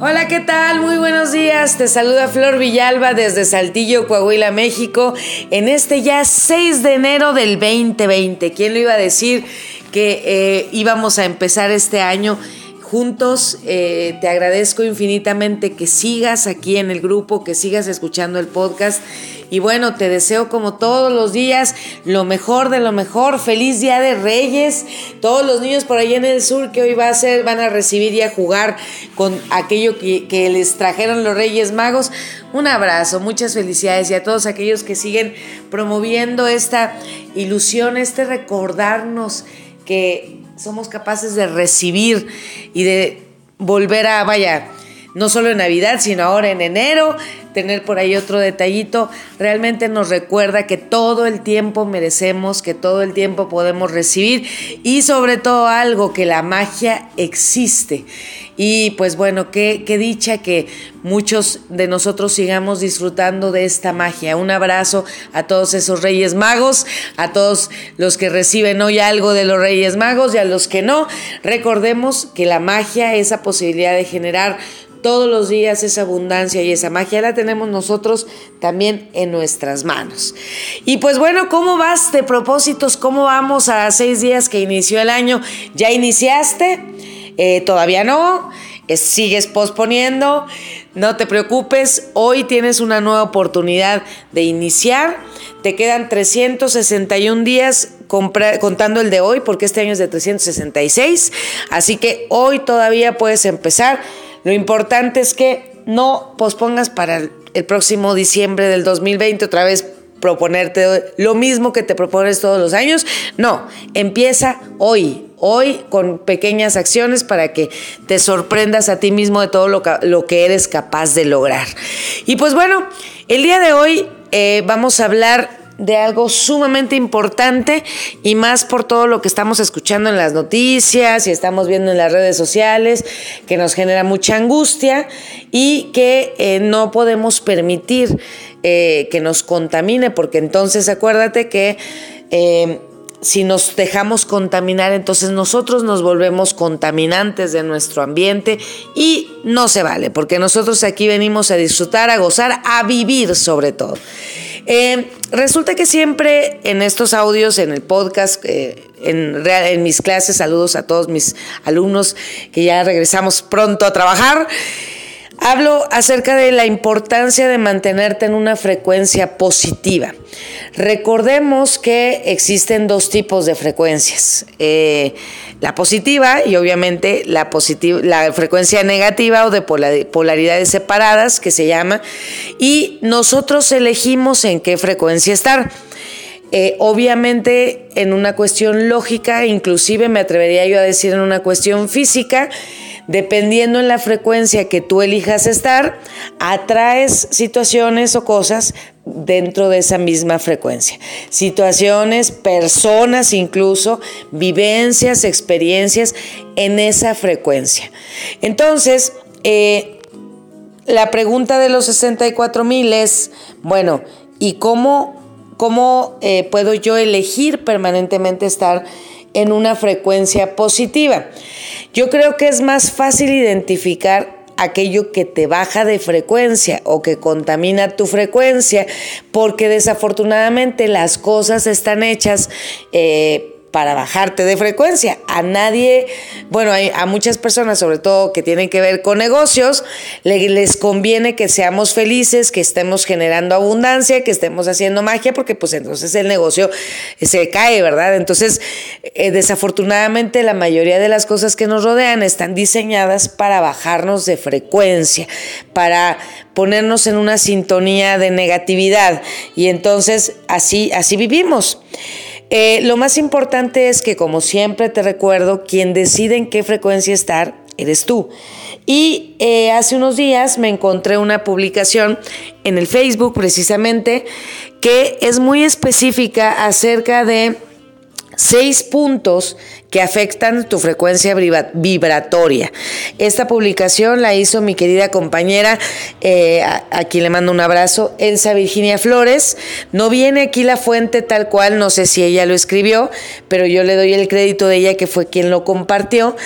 Hola, ¿qué tal? Muy buenos días. Te saluda Flor Villalba desde Saltillo, Coahuila, México, en este ya 6 de enero del 2020. ¿Quién lo iba a decir que eh, íbamos a empezar este año? juntos. Eh, te agradezco infinitamente que sigas aquí en el grupo, que sigas escuchando el podcast. Y bueno, te deseo como todos los días lo mejor de lo mejor. Feliz Día de Reyes. Todos los niños por ahí en el sur que hoy va a ser, van a recibir y a jugar con aquello que, que les trajeron los Reyes Magos. Un abrazo, muchas felicidades y a todos aquellos que siguen promoviendo esta ilusión, este recordarnos que somos capaces de recibir y de volver a, vaya, no solo en Navidad, sino ahora en enero, tener por ahí otro detallito, realmente nos recuerda que todo el tiempo merecemos, que todo el tiempo podemos recibir y sobre todo algo, que la magia existe. Y pues bueno, qué, qué dicha que muchos de nosotros sigamos disfrutando de esta magia. Un abrazo a todos esos Reyes Magos, a todos los que reciben hoy algo de los Reyes Magos y a los que no. Recordemos que la magia, esa posibilidad de generar todos los días esa abundancia y esa magia la tenemos nosotros también en nuestras manos. Y pues bueno, ¿cómo vas de propósitos? ¿Cómo vamos a seis días que inició el año? ¿Ya iniciaste? Eh, todavía no. Sigues posponiendo. No te preocupes. Hoy tienes una nueva oportunidad de iniciar. Te quedan 361 días contando el de hoy, porque este año es de 366. Así que hoy todavía puedes empezar lo importante es que no pospongas para el próximo diciembre del 2020 otra vez proponerte lo mismo que te propones todos los años. No, empieza hoy, hoy con pequeñas acciones para que te sorprendas a ti mismo de todo lo que, eres capaz de lograr. Y pues bueno, el día de hoy eh, vamos a hablar de algo sumamente importante y más por todo lo que estamos escuchando en las noticias y estamos viendo en las redes sociales, que nos genera mucha angustia y que eh, no podemos permitir eh, que nos contamine, porque entonces acuérdate que... Eh, si nos dejamos contaminar, entonces nosotros nos volvemos contaminantes de nuestro ambiente y no se vale, porque nosotros aquí venimos a disfrutar, a gozar, a vivir sobre todo. Eh, resulta que siempre en estos audios, en el podcast, eh, en, en mis clases, saludos a todos mis alumnos que ya regresamos pronto a trabajar. Hablo acerca de la importancia de mantenerte en una frecuencia positiva. Recordemos que existen dos tipos de frecuencias. Eh, la positiva y obviamente la, la frecuencia negativa o de polaridades separadas que se llama. Y nosotros elegimos en qué frecuencia estar. Eh, obviamente en una cuestión lógica, inclusive me atrevería yo a decir en una cuestión física, dependiendo en la frecuencia que tú elijas estar, atraes situaciones o cosas dentro de esa misma frecuencia. Situaciones, personas incluso, vivencias, experiencias en esa frecuencia. Entonces, eh, la pregunta de los 64 mil es, bueno, ¿y cómo, eh, puedo yo elegir permanentemente estar en una frecuencia positiva. Yo creo que es más fácil identificar aquello que te baja de frecuencia o que contamina tu frecuencia, porque desafortunadamente las cosas están hechas eh, para bajarte de frecuencia. A nadie, bueno, a muchas personas, sobre todo que tienen que ver con negocios, les conviene que seamos felices, que estemos generando abundancia, que estemos haciendo magia, porque pues entonces el negocio se cae, ¿verdad? Entonces, eh, desafortunadamente la mayoría de las cosas que nos rodean están diseñadas para bajarnos de frecuencia, para ponernos en una sintonía de negatividad y entonces así, así vivimos. Eh, lo más importante es que, como siempre te recuerdo, quien decide en qué frecuencia estar eres tú. Y eh, hace unos días me encontré una publicación en el Facebook precisamente que es muy específica acerca de seis puntos que afectan tu frecuencia vibratoria. Esta publicación la hizo mi querida compañera, eh, a, quien le mando un abrazo, Elsa Virginia Flores. No viene aquí la fuente tal cual, no sé si ella lo escribió, pero yo le doy el crédito de ella que fue quien lo compartió.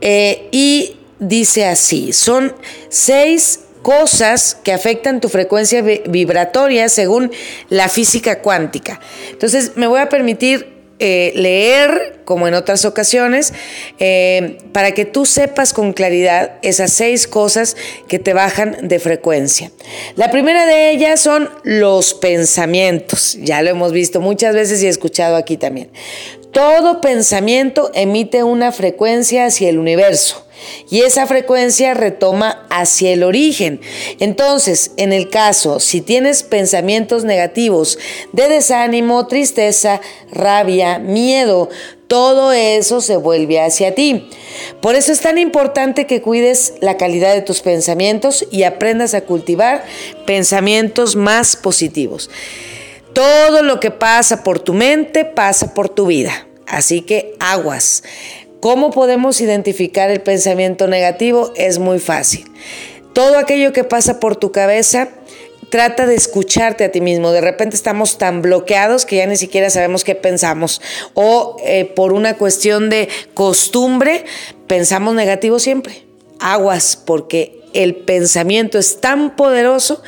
Eh, y dice así, son seis cosas que afectan tu frecuencia vibratoria según la física cuántica. Entonces me voy a permitir eh, leer, como en otras ocasiones, eh, para que tú sepas con claridad esas seis cosas que te bajan de frecuencia. La primera de ellas son los pensamientos. Ya lo hemos visto muchas veces y escuchado aquí también. Todo pensamiento emite una frecuencia hacia el universo y esa frecuencia retoma hacia el origen. Entonces, en el caso, si tienes pensamientos negativos de desánimo, tristeza, rabia, miedo, todo eso se vuelve hacia ti. Por eso es tan importante que cuides la calidad de tus pensamientos y aprendas a cultivar pensamientos más positivos. Todo lo que pasa por tu mente pasa por tu vida. Así que aguas. ¿Cómo podemos identificar el pensamiento negativo? Es muy fácil. Todo aquello que pasa por tu cabeza, trata de escucharte a ti mismo. De repente estamos tan bloqueados que ya ni siquiera sabemos qué pensamos. O eh, por una cuestión de costumbre, pensamos negativo siempre. Aguas, porque el pensamiento es tan poderoso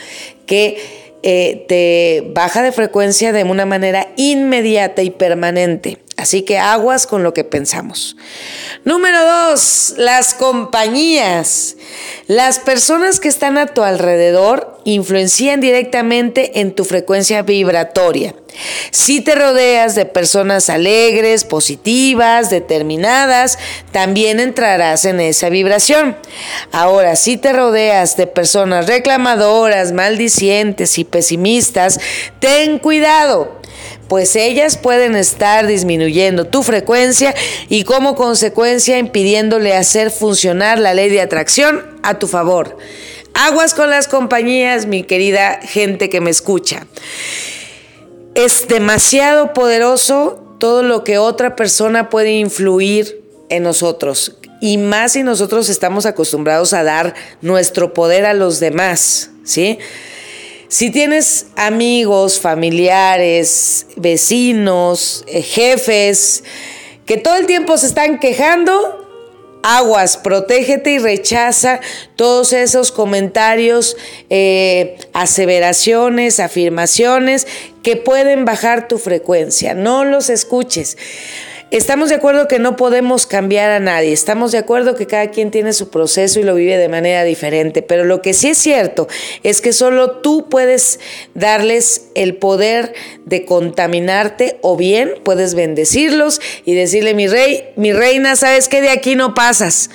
que eh, te baja de frecuencia de una manera inmediata y permanente. Así que aguas con lo que pensamos. Número dos, las compañías. Las personas que están a tu alrededor influencian directamente en tu frecuencia vibratoria. Si te rodeas de personas alegres, positivas, determinadas, también entrarás en esa vibración. Ahora, si te rodeas de personas reclamadoras, maldicientes y pesimistas, ten cuidado pues ellas pueden estar disminuyendo tu frecuencia y como consecuencia impidiéndole hacer funcionar la ley de atracción a tu favor. Aguas con las compañías, mi querida gente que me escucha. Es demasiado poderoso todo lo que otra persona puede influir en nosotros. Y más si nosotros estamos acostumbrados a dar nuestro poder a los demás, ¿sí? Si tienes amigos, familiares, vecinos, eh, jefes, que todo el tiempo se están quejando, aguas, protégete y rechaza todos esos comentarios, eh, aseveraciones, afirmaciones que pueden bajar tu frecuencia. No los escuches. Estamos de acuerdo que no podemos cambiar a nadie, estamos de acuerdo que cada quien tiene su proceso y lo vive de manera diferente, pero lo que sí es cierto es que solo tú puedes darles el poder de contaminarte o bien puedes bendecirlos y decirle, mi rey, mi reina, ¿sabes qué? De aquí no pasas.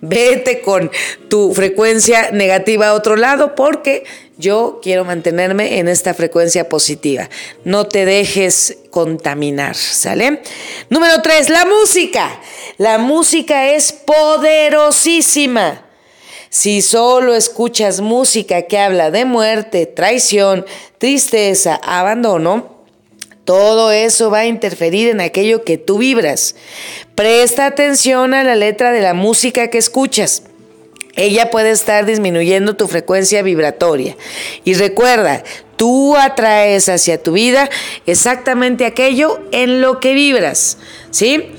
Vete con tu frecuencia negativa a otro lado porque yo quiero mantenerme en esta frecuencia positiva. No te dejes contaminar, ¿sale? Número tres, la música. La música es poderosísima. Si solo escuchas música que habla de muerte, traición, tristeza, abandono, todo eso va a interferir en aquello que tú vibras. Presta atención a la letra de la música que escuchas ella puede estar disminuyendo tu frecuencia vibratoria. Y recuerda, tú atraes hacia tu vida exactamente aquello en lo que vibras, ¿sí?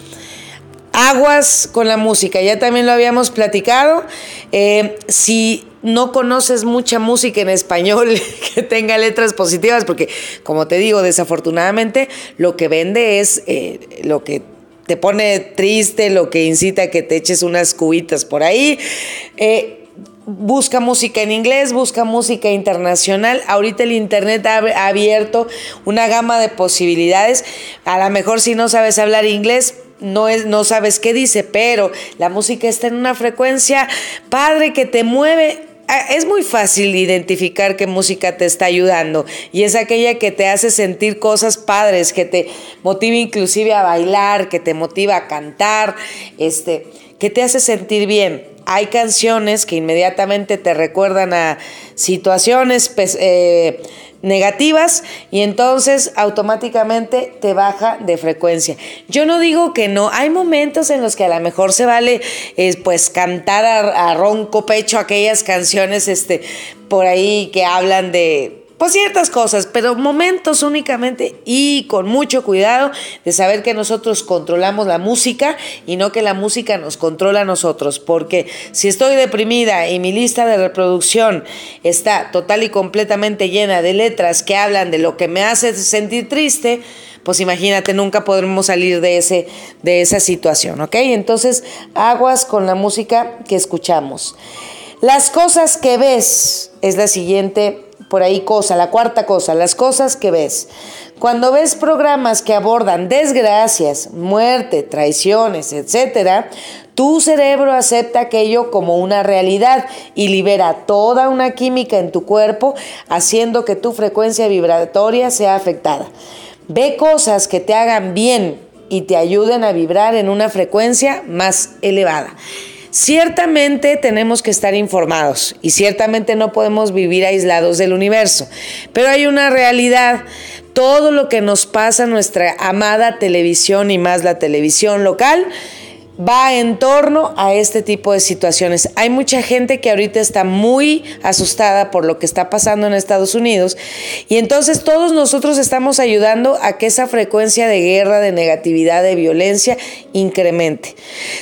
Aguas con la música, ya también lo habíamos platicado. Eh, si no conoces mucha música en español que tenga letras positivas, porque como te digo, desafortunadamente lo que vende es eh, lo que te pone triste, lo que incita a que te eches unas cubitas por ahí. Eh, busca música en inglés, busca música internacional. Ahorita el Internet ha abierto una gama de posibilidades. A lo mejor si no sabes hablar inglés, no, es, no sabes qué dice, pero la música está en una frecuencia padre que te mueve es muy fácil identificar qué música te está ayudando y es aquella que te hace sentir cosas padres, que te motiva inclusive a bailar, que te motiva a cantar, este, que te hace sentir bien. Hay canciones que inmediatamente te recuerdan a situaciones eh, negativas y entonces automáticamente te baja de frecuencia. Yo no digo que no, hay momentos en los que a lo mejor se vale eh, pues cantar a, a, ronco pecho aquellas canciones este, por ahí que hablan de pues ciertas cosas, pero momentos únicamente y con mucho cuidado de saber que nosotros controlamos la música y no que la música nos controla a nosotros, porque si estoy deprimida y mi lista de reproducción está total y completamente llena de letras que hablan de lo que me hace sentir triste, pues imagínate, nunca podremos salir de, ese, de esa situación, ¿ok? Entonces, aguas con la música que escuchamos. Las cosas que ves es la siguiente por ahí cosa, la cuarta cosa, las cosas que ves. Cuando ves programas que abordan desgracias, muerte, traiciones, etc., tu cerebro acepta aquello como una realidad y libera toda una química en tu cuerpo, haciendo que tu frecuencia vibratoria sea afectada. Ve cosas que te hagan bien y te ayuden a vibrar en una frecuencia más elevada. Ciertamente tenemos que estar informados y ciertamente no podemos vivir aislados del universo, pero hay una realidad. Todo lo que nos pasa nuestra amada televisión y más la televisión local, va en torno a este tipo de situaciones. Hay mucha gente que ahorita está muy asustada por lo que está pasando en Estados Unidos y entonces todos nosotros estamos ayudando a que esa frecuencia de guerra, de negatividad, de violencia incremente.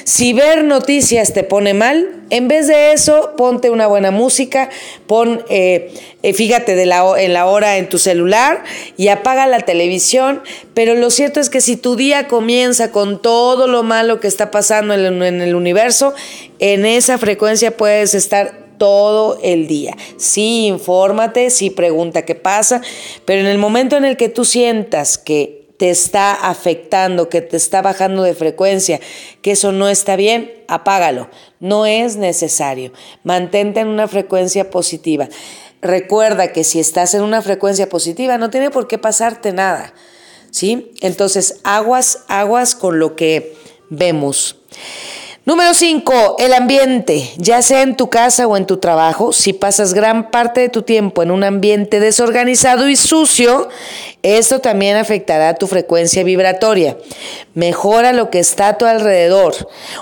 Si ver noticias te pone mal, en vez de eso, ponte una buena música, pon, eh, eh, fíjate de la, en la hora en tu celular y apaga la televisión, pero lo cierto es que si tu día comienza con todo lo malo que está pasando en, en el universo, en esa frecuencia puedes estar todo el día. Sí, infórmate, sí, pregunta qué pasa, pero en el momento en el que tú sientas que te está afectando, que te está bajando de frecuencia, que eso no está bien, apágalo. No es necesario. Mantente en una frecuencia positiva. Recuerda que si estás en una frecuencia positiva, no tiene por qué pasarte nada. ¿Sí? Entonces, aguas, aguas con lo que vemos. Número 5, el ambiente, ya sea en tu casa o en tu trabajo, si pasas gran parte de tu tiempo en un ambiente desorganizado y sucio, esto también afectará tu frecuencia vibratoria. Mejora lo que está a tu alrededor,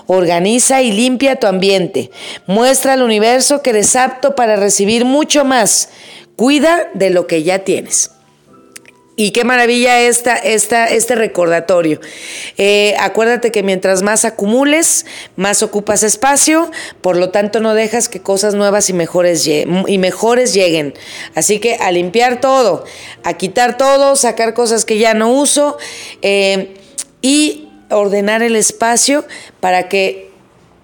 organiza y limpia tu ambiente, muestra al universo que eres apto para recibir mucho más, cuida de lo que ya tienes. Y qué maravilla esta, esta, este recordatorio. Eh, acuérdate que mientras más acumules, más ocupas espacio, por lo tanto no dejas que cosas nuevas y mejores, y mejores lleguen. Así que a limpiar todo, a quitar todo, sacar cosas que ya no uso eh, y ordenar el espacio para que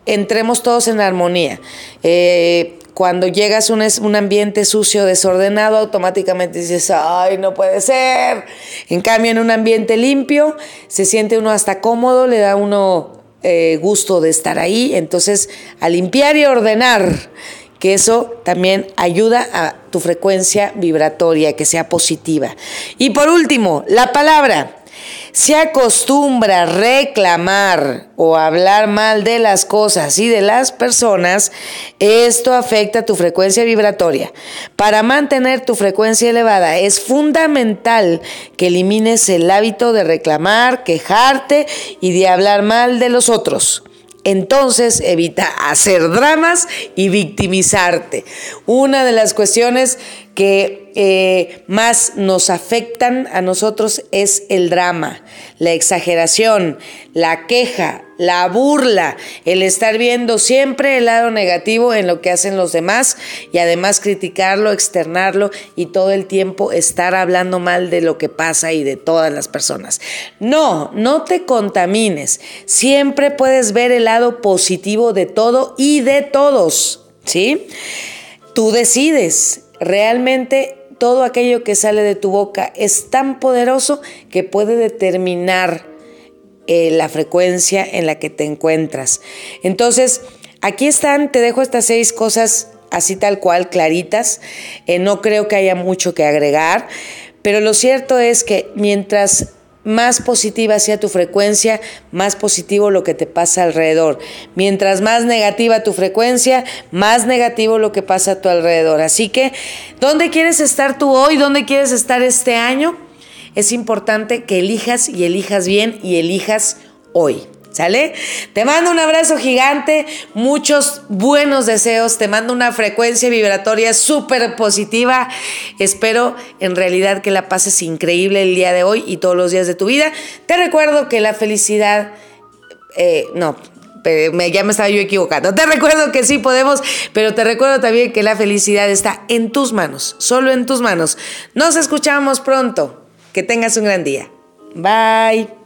entremos todos en armonía. Eh, cuando llegas a un, un, ambiente sucio, desordenado, automáticamente dices, ay, no puede ser. En cambio, en un ambiente limpio, se siente uno hasta cómodo, le da uno eh, gusto de estar ahí. Entonces, a limpiar y ordenar, que eso también ayuda a tu frecuencia vibratoria, que sea positiva. Y por último, la palabra se acostumbra reclamar o hablar mal de las cosas y de las personas, esto afecta tu frecuencia vibratoria. Para mantener tu frecuencia elevada es fundamental que elimines el hábito de reclamar, quejarte y de hablar mal de los otros entonces evita hacer dramas y victimizarte. Una de las cuestiones que eh, más nos afectan a nosotros es el drama, la exageración, la queja, la burla, el estar viendo siempre el lado negativo en lo que hacen los demás y además criticarlo, externarlo y todo el tiempo estar hablando mal de lo que pasa y de todas las personas. No, no te contamines. Siempre puedes ver el lado positivo de todo y de todos, ¿sí? Tú decides Realmente todo aquello que sale de tu boca es tan poderoso que puede determinar eh, la frecuencia en la que te encuentras. Entonces, aquí están, te dejo estas seis cosas así tal cual, claritas. Eh, no creo que haya mucho que agregar, pero lo cierto es que mientras más positiva sea tu frecuencia, más positivo lo que te pasa alrededor. Mientras más negativa tu frecuencia, más negativo lo que pasa a tu alrededor. Así que, ¿dónde quieres estar tú hoy? ¿Dónde quieres estar este año? Es importante que elijas y elijas bien y elijas hoy. ¿Sale? Te mando un abrazo gigante, muchos buenos deseos, te mando una frecuencia vibratoria súper positiva. Espero en realidad que la pases increíble el día de hoy y todos los días de tu vida. Te recuerdo que la felicidad, eh, no, ya me estaba yo equivocando. Te recuerdo que sí podemos, pero te recuerdo también que la felicidad está en tus manos, solo en tus manos. Nos escuchamos pronto. Que tengas un gran día. Bye.